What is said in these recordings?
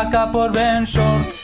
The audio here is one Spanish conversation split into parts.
acá por Ben Shorts.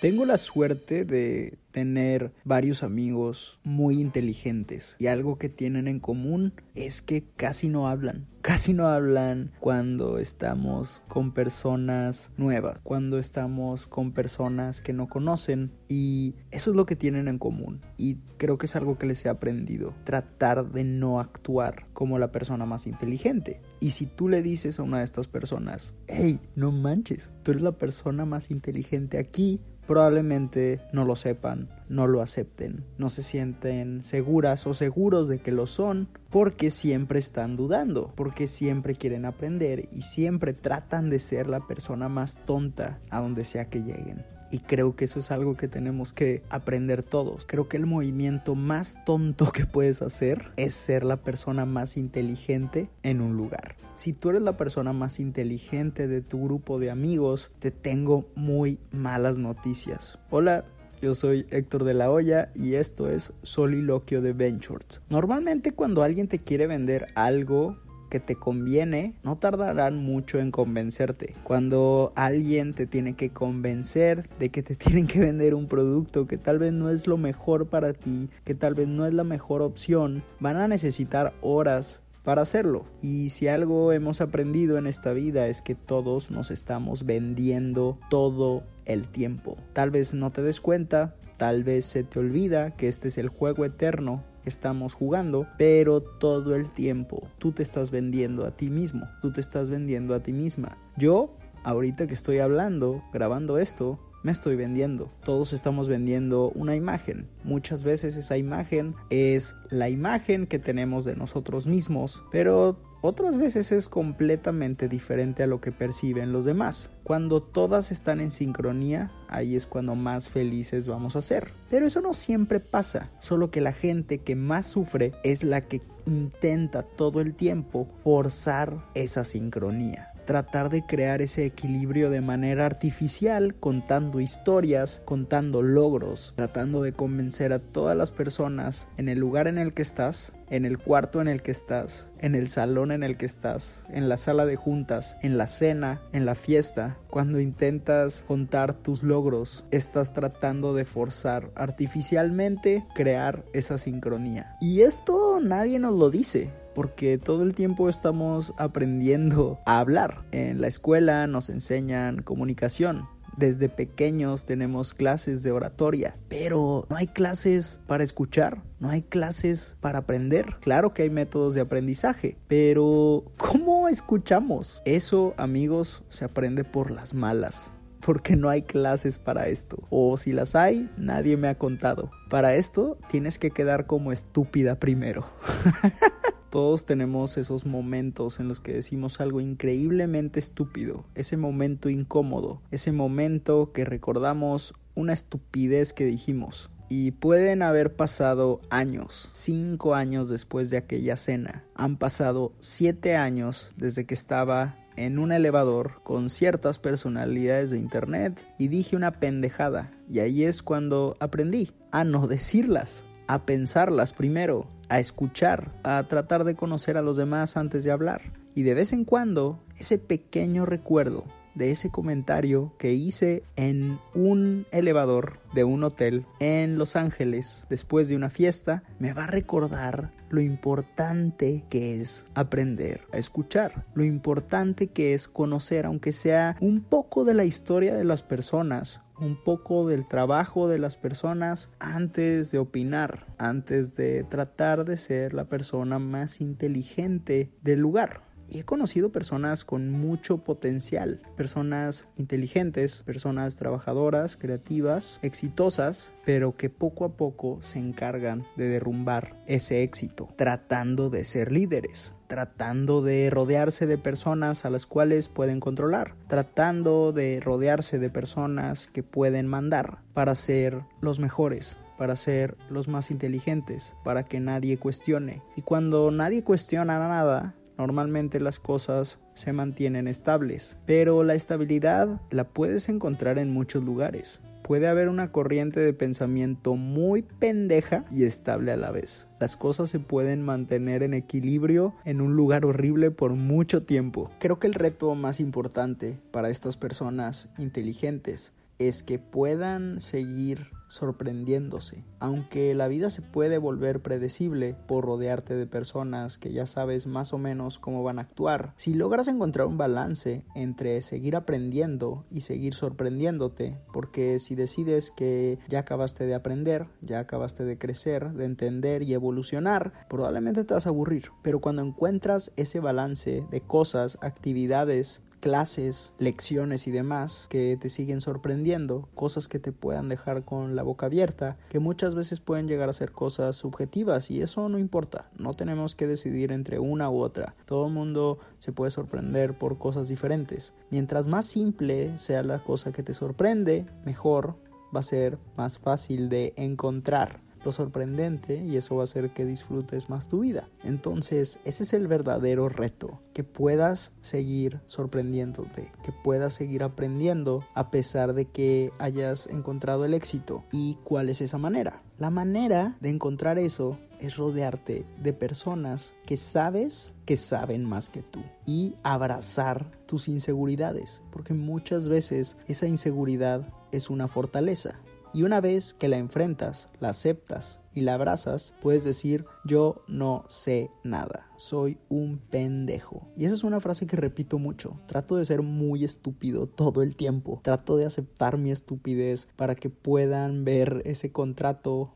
Tengo la suerte de tener varios amigos muy inteligentes y algo que tienen en común es que casi no hablan. Casi no hablan cuando estamos con personas nuevas, cuando estamos con personas que no conocen y eso es lo que tienen en común y creo que es algo que les he aprendido, tratar de no actuar como la persona más inteligente. Y si tú le dices a una de estas personas, hey, no manches, tú eres la persona más inteligente aquí, probablemente no lo sepan, no lo acepten, no se sienten seguras o seguros de que lo son porque siempre están dudando, porque siempre quieren aprender y siempre tratan de ser la persona más tonta a donde sea que lleguen. Y creo que eso es algo que tenemos que aprender todos. Creo que el movimiento más tonto que puedes hacer es ser la persona más inteligente en un lugar. Si tú eres la persona más inteligente de tu grupo de amigos, te tengo muy malas noticias. Hola, yo soy Héctor de la Hoya y esto es Soliloquio de Ventures. Normalmente cuando alguien te quiere vender algo que te conviene, no tardarán mucho en convencerte. Cuando alguien te tiene que convencer de que te tienen que vender un producto que tal vez no es lo mejor para ti, que tal vez no es la mejor opción, van a necesitar horas para hacerlo. Y si algo hemos aprendido en esta vida es que todos nos estamos vendiendo todo el tiempo. Tal vez no te des cuenta, tal vez se te olvida que este es el juego eterno estamos jugando, pero todo el tiempo tú te estás vendiendo a ti mismo, tú te estás vendiendo a ti misma. Yo, ahorita que estoy hablando, grabando esto, me estoy vendiendo. Todos estamos vendiendo una imagen. Muchas veces esa imagen es la imagen que tenemos de nosotros mismos, pero otras veces es completamente diferente a lo que perciben los demás. Cuando todas están en sincronía, ahí es cuando más felices vamos a ser. Pero eso no siempre pasa, solo que la gente que más sufre es la que intenta todo el tiempo forzar esa sincronía tratar de crear ese equilibrio de manera artificial, contando historias, contando logros, tratando de convencer a todas las personas en el lugar en el que estás, en el cuarto en el que estás, en el salón en el que estás, en la sala de juntas, en la cena, en la fiesta. Cuando intentas contar tus logros, estás tratando de forzar artificialmente crear esa sincronía. Y esto nadie nos lo dice porque todo el tiempo estamos aprendiendo a hablar. En la escuela nos enseñan comunicación. Desde pequeños tenemos clases de oratoria, pero no hay clases para escuchar, no hay clases para aprender. Claro que hay métodos de aprendizaje, pero ¿cómo escuchamos? Eso, amigos, se aprende por las malas porque no hay clases para esto. O si las hay, nadie me ha contado. Para esto tienes que quedar como estúpida primero. Todos tenemos esos momentos en los que decimos algo increíblemente estúpido, ese momento incómodo, ese momento que recordamos una estupidez que dijimos. Y pueden haber pasado años, cinco años después de aquella cena. Han pasado siete años desde que estaba en un elevador con ciertas personalidades de internet y dije una pendejada. Y ahí es cuando aprendí a no decirlas, a pensarlas primero, a escuchar, a tratar de conocer a los demás antes de hablar. Y de vez en cuando, ese pequeño recuerdo de ese comentario que hice en un elevador de un hotel en Los Ángeles después de una fiesta me va a recordar lo importante que es aprender a escuchar, lo importante que es conocer, aunque sea un poco de la historia de las personas, un poco del trabajo de las personas antes de opinar, antes de tratar de ser la persona más inteligente del lugar. Y he conocido personas con mucho potencial, personas inteligentes, personas trabajadoras, creativas, exitosas, pero que poco a poco se encargan de derrumbar ese éxito, tratando de ser líderes, tratando de rodearse de personas a las cuales pueden controlar, tratando de rodearse de personas que pueden mandar para ser los mejores, para ser los más inteligentes, para que nadie cuestione. Y cuando nadie cuestiona nada, normalmente las cosas se mantienen estables, pero la estabilidad la puedes encontrar en muchos lugares. Puede haber una corriente de pensamiento muy pendeja y estable a la vez. Las cosas se pueden mantener en equilibrio en un lugar horrible por mucho tiempo. Creo que el reto más importante para estas personas inteligentes es que puedan seguir sorprendiéndose. Aunque la vida se puede volver predecible por rodearte de personas que ya sabes más o menos cómo van a actuar, si logras encontrar un balance entre seguir aprendiendo y seguir sorprendiéndote, porque si decides que ya acabaste de aprender, ya acabaste de crecer, de entender y evolucionar, probablemente te vas a aburrir. Pero cuando encuentras ese balance de cosas, actividades, clases, lecciones y demás que te siguen sorprendiendo, cosas que te puedan dejar con la boca abierta, que muchas veces pueden llegar a ser cosas subjetivas y eso no importa, no tenemos que decidir entre una u otra, todo el mundo se puede sorprender por cosas diferentes. Mientras más simple sea la cosa que te sorprende, mejor va a ser más fácil de encontrar lo sorprendente y eso va a hacer que disfrutes más tu vida. Entonces, ese es el verdadero reto, que puedas seguir sorprendiéndote, que puedas seguir aprendiendo a pesar de que hayas encontrado el éxito. ¿Y cuál es esa manera? La manera de encontrar eso es rodearte de personas que sabes que saben más que tú y abrazar tus inseguridades, porque muchas veces esa inseguridad es una fortaleza y una vez que la enfrentas, la aceptas y la abrazas, puedes decir yo no sé nada, soy un pendejo. Y esa es una frase que repito mucho. Trato de ser muy estúpido todo el tiempo. Trato de aceptar mi estupidez para que puedan ver ese contrato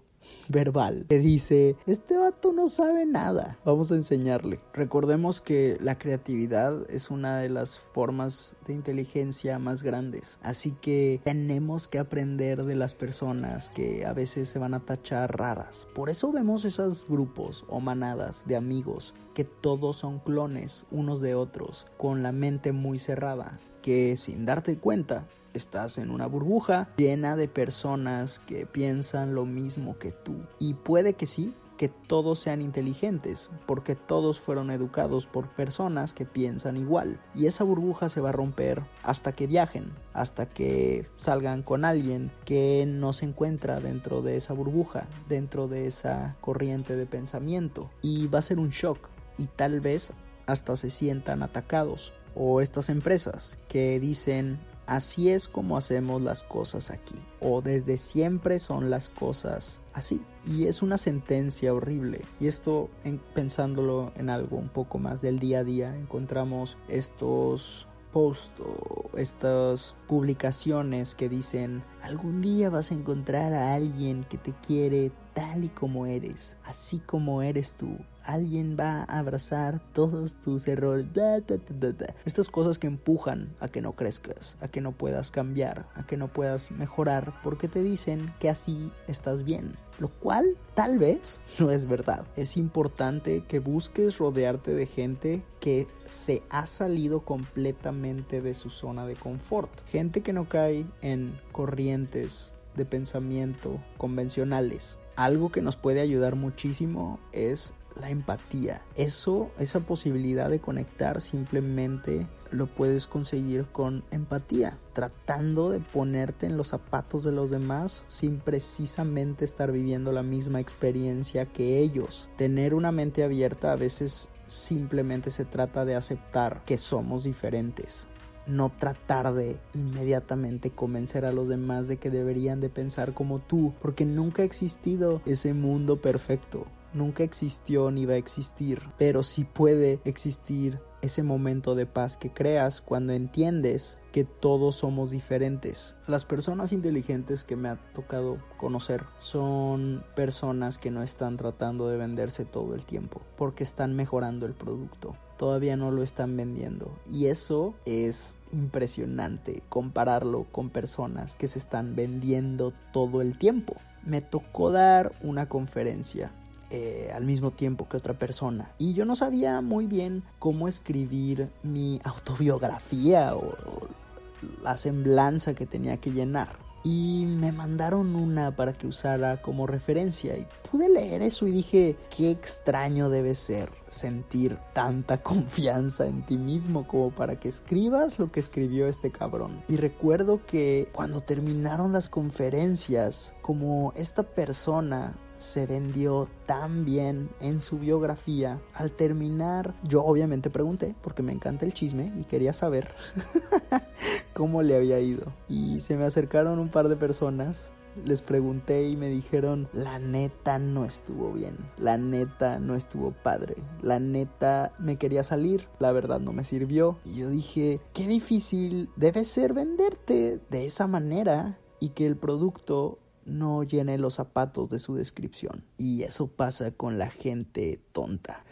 verbal que dice, este vato no sabe nada, vamos a enseñarle. Recordemos que la creatividad es una de las formas de inteligencia más grandes, así que tenemos que aprender de las personas que a veces se van a tachar raras. Por eso vemos esos grupos o manadas de amigos que todos son clones unos de otros, con la mente muy cerrada, que sin darte cuenta estás en una burbuja llena de personas que piensan lo mismo que tú. Y puede que sí, que todos sean inteligentes, porque todos fueron educados por personas que piensan igual. Y esa burbuja se va a romper hasta que viajen, hasta que salgan con alguien que no se encuentra dentro de esa burbuja, dentro de esa corriente de pensamiento. Y va a ser un shock y tal vez hasta se sientan atacados. O estas empresas que dicen así es como hacemos las cosas aquí. O desde siempre son las cosas así. Y es una sentencia horrible. Y esto, pensándolo en algo un poco más del día a día, encontramos estos posts o estas publicaciones que dicen algún día vas a encontrar a alguien que te quiere tal y como eres, así como eres tú. Alguien va a abrazar todos tus errores. Estas cosas que empujan a que no crezcas, a que no puedas cambiar, a que no puedas mejorar, porque te dicen que así estás bien. Lo cual tal vez no es verdad. Es importante que busques rodearte de gente que se ha salido completamente de su zona de confort. Gente que no cae en de pensamiento convencionales algo que nos puede ayudar muchísimo es la empatía. Eso, esa posibilidad de conectar simplemente lo puedes conseguir con empatía, tratando de ponerte en los zapatos de los demás sin precisamente estar viviendo la misma experiencia que ellos. Tener una mente abierta a veces simplemente se trata de aceptar que somos diferentes no tratar de inmediatamente convencer a los demás de que deberían de pensar como tú, porque nunca ha existido ese mundo perfecto. Nunca existió ni va a existir, pero sí puede existir ese momento de paz que creas cuando entiendes que todos somos diferentes. Las personas inteligentes que me ha tocado conocer son personas que no están tratando de venderse todo el tiempo porque están mejorando el producto. Todavía no lo están vendiendo y eso es impresionante compararlo con personas que se están vendiendo todo el tiempo. Me tocó dar una conferencia eh, al mismo tiempo que otra persona. Y yo no sabía muy bien cómo escribir mi autobiografía o, la semblanza que tenía que llenar. Y me mandaron una para que usara como referencia y pude leer eso y dije, qué extraño debe ser sentir tanta confianza en ti mismo como para que escribas lo que escribió este cabrón. Y recuerdo que cuando terminaron las conferencias, como esta persona se vendió tan bien en su biografía. Al terminar, yo obviamente pregunté, porque me encanta el chisme y quería saber cómo le había ido. Y se me acercaron un par de personas. Les pregunté y me dijeron, la neta no estuvo bien, la neta no estuvo padre, la neta me quería salir, la verdad no me sirvió. Y yo dije, qué difícil debe ser venderte de esa manera y que el producto no llene los zapatos de su descripción. Y eso pasa con la gente tonta.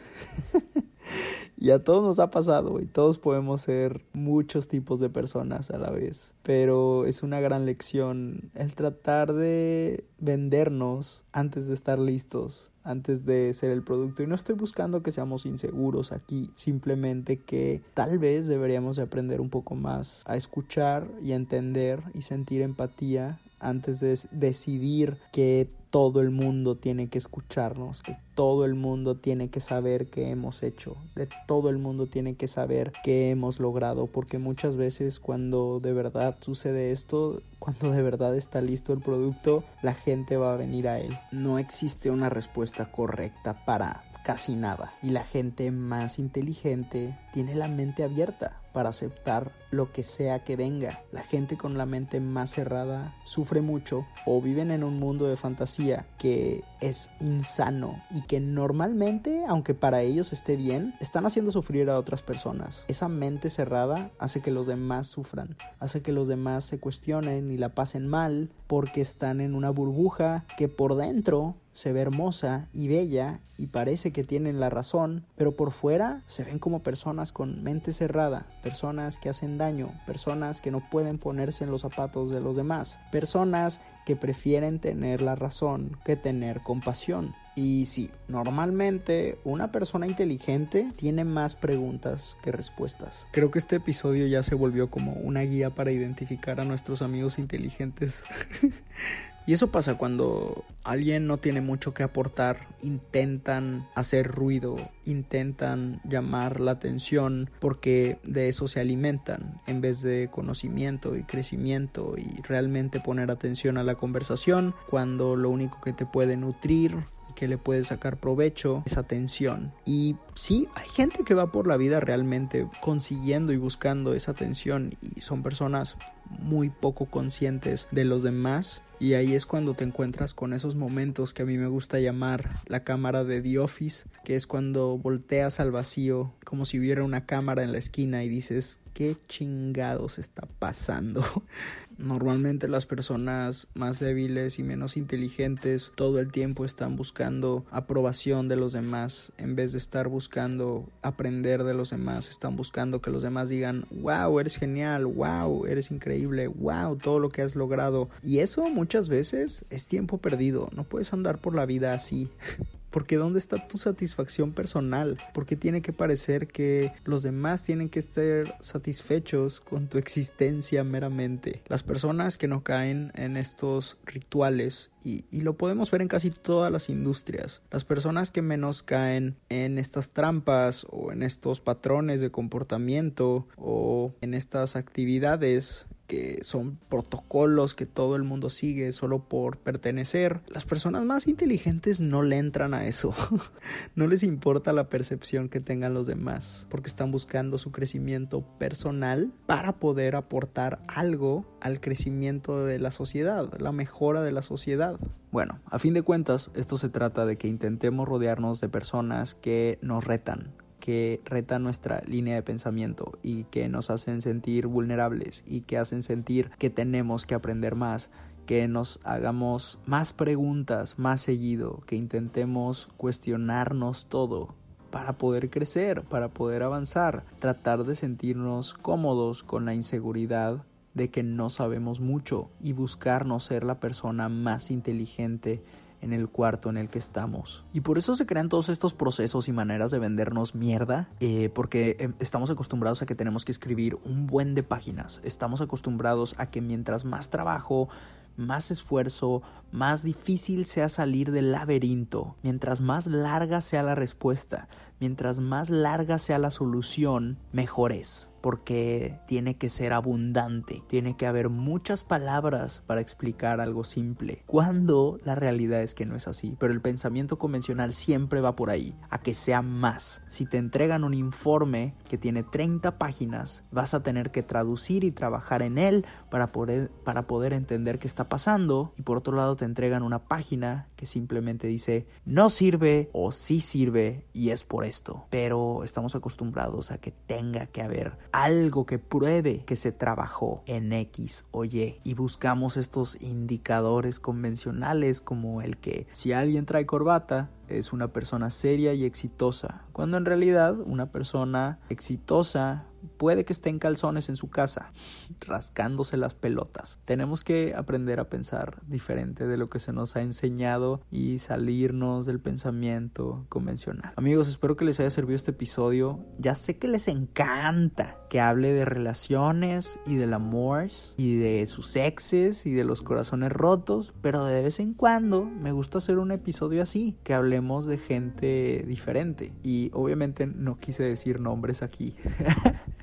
y a todos nos ha pasado y todos podemos ser muchos tipos de personas a la vez. Pero es una gran lección el tratar de vendernos antes de estar listos, antes de ser el producto. Y no estoy buscando que seamos inseguros aquí, simplemente que tal vez deberíamos de aprender un poco más a escuchar y entender y sentir empatía antes de decidir que todo el mundo tiene que escucharnos, que todo el mundo tiene que saber qué hemos hecho, de todo el mundo tiene que saber qué hemos logrado, porque muchas veces cuando de verdad sucede esto, cuando de verdad está listo el producto, la gente va a venir a él. No existe una respuesta correcta para casi nada y la gente más inteligente tiene la mente abierta para aceptar lo que sea que venga. La gente con la mente más cerrada sufre mucho o viven en un mundo de fantasía que es insano y que normalmente, aunque para ellos esté bien, están haciendo sufrir a otras personas. Esa mente cerrada hace que los demás sufran, hace que los demás se cuestionen y la pasen mal porque están en una burbuja que por dentro se ve hermosa y bella y parece que tienen la razón, pero por fuera se ven como personas con mente cerrada, personas que hacen daño, personas que no pueden ponerse en los zapatos de los demás, personas que prefieren tener la razón que tener compasión. Y sí, normalmente una persona inteligente tiene más preguntas que respuestas. Creo que este episodio ya se volvió como una guía para identificar a nuestros amigos inteligentes. Y eso pasa cuando alguien no tiene mucho que aportar, intentan hacer ruido, intentan llamar la atención porque de eso se alimentan en vez de conocimiento y crecimiento y realmente poner atención a la conversación cuando lo único que te puede nutrir que le puede sacar provecho es atención. Y sí, hay gente que va por la vida realmente consiguiendo y buscando esa atención y son personas muy poco conscientes de los demás y ahí es cuando te encuentras con esos momentos que a mí me gusta llamar la cámara de The Office, que es cuando volteas al vacío como si hubiera una cámara en la esquina y dices, ¿qué chingados está pasando? Normalmente las personas más débiles y menos inteligentes todo el tiempo están buscando aprobación de los demás en vez de estar buscando aprender de los demás, están buscando que los demás digan, wow, eres genial, wow, eres increíble, wow, todo lo que has logrado. Y eso muchas veces es tiempo perdido, no puedes andar por la vida así. Porque ¿dónde está tu satisfacción personal? Porque tiene que parecer que los demás tienen que estar satisfechos con tu existencia meramente. Las personas que no caen en estos rituales y, y, lo podemos ver en casi todas las industrias. Las personas que menos caen en estas trampas o en estos patrones de comportamiento o en estas actividades que son protocolos que todo el mundo sigue solo por pertenecer. Las personas más inteligentes no le entran a eso. no les importa la percepción que tengan los demás, porque están buscando su crecimiento personal para poder aportar algo al crecimiento de la sociedad, la mejora de la sociedad. Bueno, a fin de cuentas, esto se trata de que intentemos rodearnos de personas que nos retan, que retan nuestra línea de pensamiento y que nos hacen sentir vulnerables y que hacen sentir que tenemos que aprender más, que nos hagamos más preguntas más seguido, que intentemos cuestionarnos todo para poder crecer, para poder avanzar, tratar de sentirnos cómodos con la inseguridad de que no sabemos mucho y buscarnos ser la persona más inteligente en el cuarto en el que estamos. Y por eso se crean todos estos procesos y maneras de vendernos mierda, eh, porque em, estamos acostumbrados a que tenemos que escribir un buen de páginas, estamos acostumbrados a que mientras más trabajo, más esfuerzo, más difícil sea salir del laberinto, mientras más larga sea la respuesta, mientras más larga sea la solución, mejor es porque tiene que ser abundante, tiene que haber muchas palabras para explicar algo simple, cuando la realidad es que no es así, pero el pensamiento convencional siempre va por ahí, a que sea más. Si te entregan un informe que tiene 30 páginas, vas a tener que traducir y trabajar en él para poder, para poder entender qué está pasando, y por otro lado te entregan una página que simplemente dice no sirve o sí sirve y es por esto, pero estamos acostumbrados a que tenga que haber algo que pruebe que se trabajó en X o Y. Y buscamos estos indicadores convencionales como el que si alguien trae corbata es una persona seria y exitosa, cuando en realidad una persona exitosa puede que esté en calzones en su casa, rascándose las pelotas. Tenemos que aprender a pensar diferente de lo que se nos ha enseñado y salirnos del pensamiento convencional. Amigos, espero que les haya servido este episodio. Ya sé que les encanta que hable de relaciones y del amor y de sus exes y de los corazones rotos, pero de vez en cuando me gusta hacer un episodio así, que hablemos de gente diferente. Y obviamente no quise decir nombres aquí.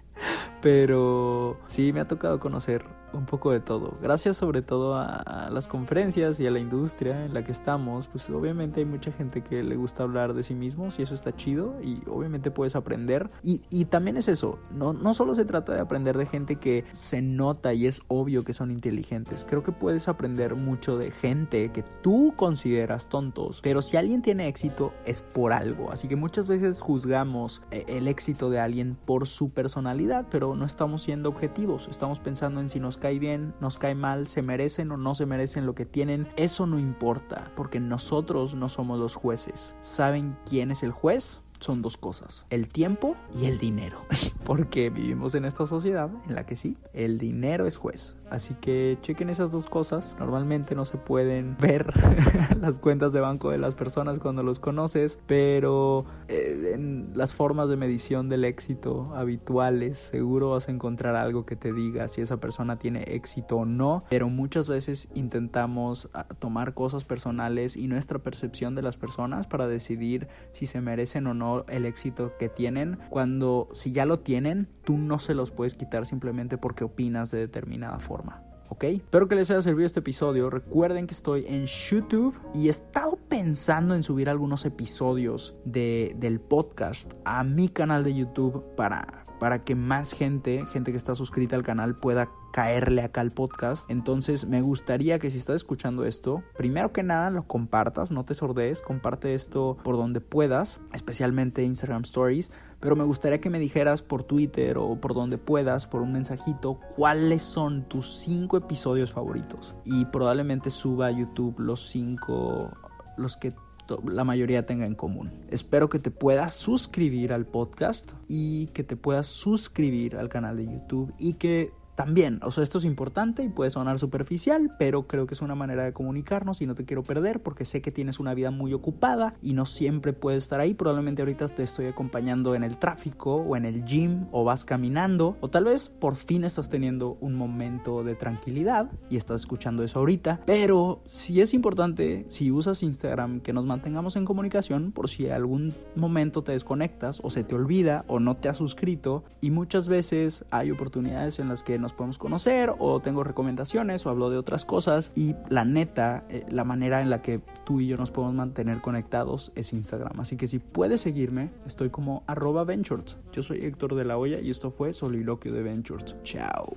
Pero sí me ha tocado conocer un poco de todo. Gracias sobre todo a, las conferencias y a la industria en la que estamos, pues obviamente hay mucha gente que le gusta hablar de sí mismos y eso está chido y obviamente puedes aprender. Y, y también es eso, no, no solo se trata de aprender de gente que se nota y es obvio que son inteligentes, creo que puedes aprender mucho de gente que tú consideras tontos, pero si alguien tiene éxito es por algo, así que muchas veces juzgamos eh, el éxito de alguien por su personalidad, pero no estamos siendo objetivos, estamos pensando en si nos cae bien, nos cae mal, se merecen o no se merecen lo que tienen, eso no importa, porque nosotros no somos los jueces. ¿Saben quién es el juez? Son dos cosas, el tiempo y el dinero, porque vivimos en esta sociedad en la que sí, el dinero es juez. Así que chequen esas dos cosas. Normalmente no se pueden ver las cuentas de banco de las personas cuando los conoces, pero eh, en las formas de medición del éxito habituales seguro vas a encontrar algo que te diga si esa persona tiene éxito o no. Pero muchas veces intentamos ah, tomar cosas personales y nuestra percepción de las personas para decidir si se merecen o no el éxito que tienen, cuando si ya lo tienen, tú no se los puedes quitar simplemente porque opinas de determinada forma. ¿ok? Espero que les haya servido este episodio. Recuerden que estoy en YouTube y he estado pensando en subir algunos episodios de, del podcast a mi canal de YouTube para, para que más gente, gente que está suscrita al canal, pueda caerle acá al podcast. Entonces me gustaría que si estás escuchando esto, primero que nada lo compartas, no te sordees, comparte esto por donde puedas, especialmente Instagram Stories. Pero me gustaría que me dijeras por Twitter o por donde puedas, por un mensajito, cuáles son tus cinco episodios favoritos. Y probablemente suba a YouTube los cinco, los que la mayoría tenga en común. Espero que te puedas suscribir al podcast y que te puedas suscribir al canal de YouTube y que también, o sea, esto es importante y puede sonar superficial, pero creo que es una manera de comunicarnos y no te quiero perder porque sé que tienes una vida muy ocupada y no siempre puedes estar ahí. Probablemente ahorita te estoy acompañando en el tráfico o en el gym o vas caminando o tal vez por fin estás teniendo un momento de tranquilidad y estás escuchando eso ahorita. Pero si es importante, si usas Instagram, que nos mantengamos en comunicación por si algún momento te desconectas o se te olvida o no te has suscrito y muchas veces hay oportunidades en las que nos podemos conocer o tengo recomendaciones o hablo de otras cosas y la neta, eh, la manera en la que tú y yo nos podemos mantener conectados es Instagram. Así que si puedes seguirme, estoy como arroba ventures. Yo soy Héctor de la Hoya y esto fue Soliloquio de Ventures. Chao.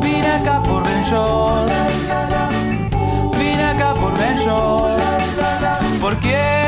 Vine acá por Ventures. Vine acá por Ventures. ¿Por quién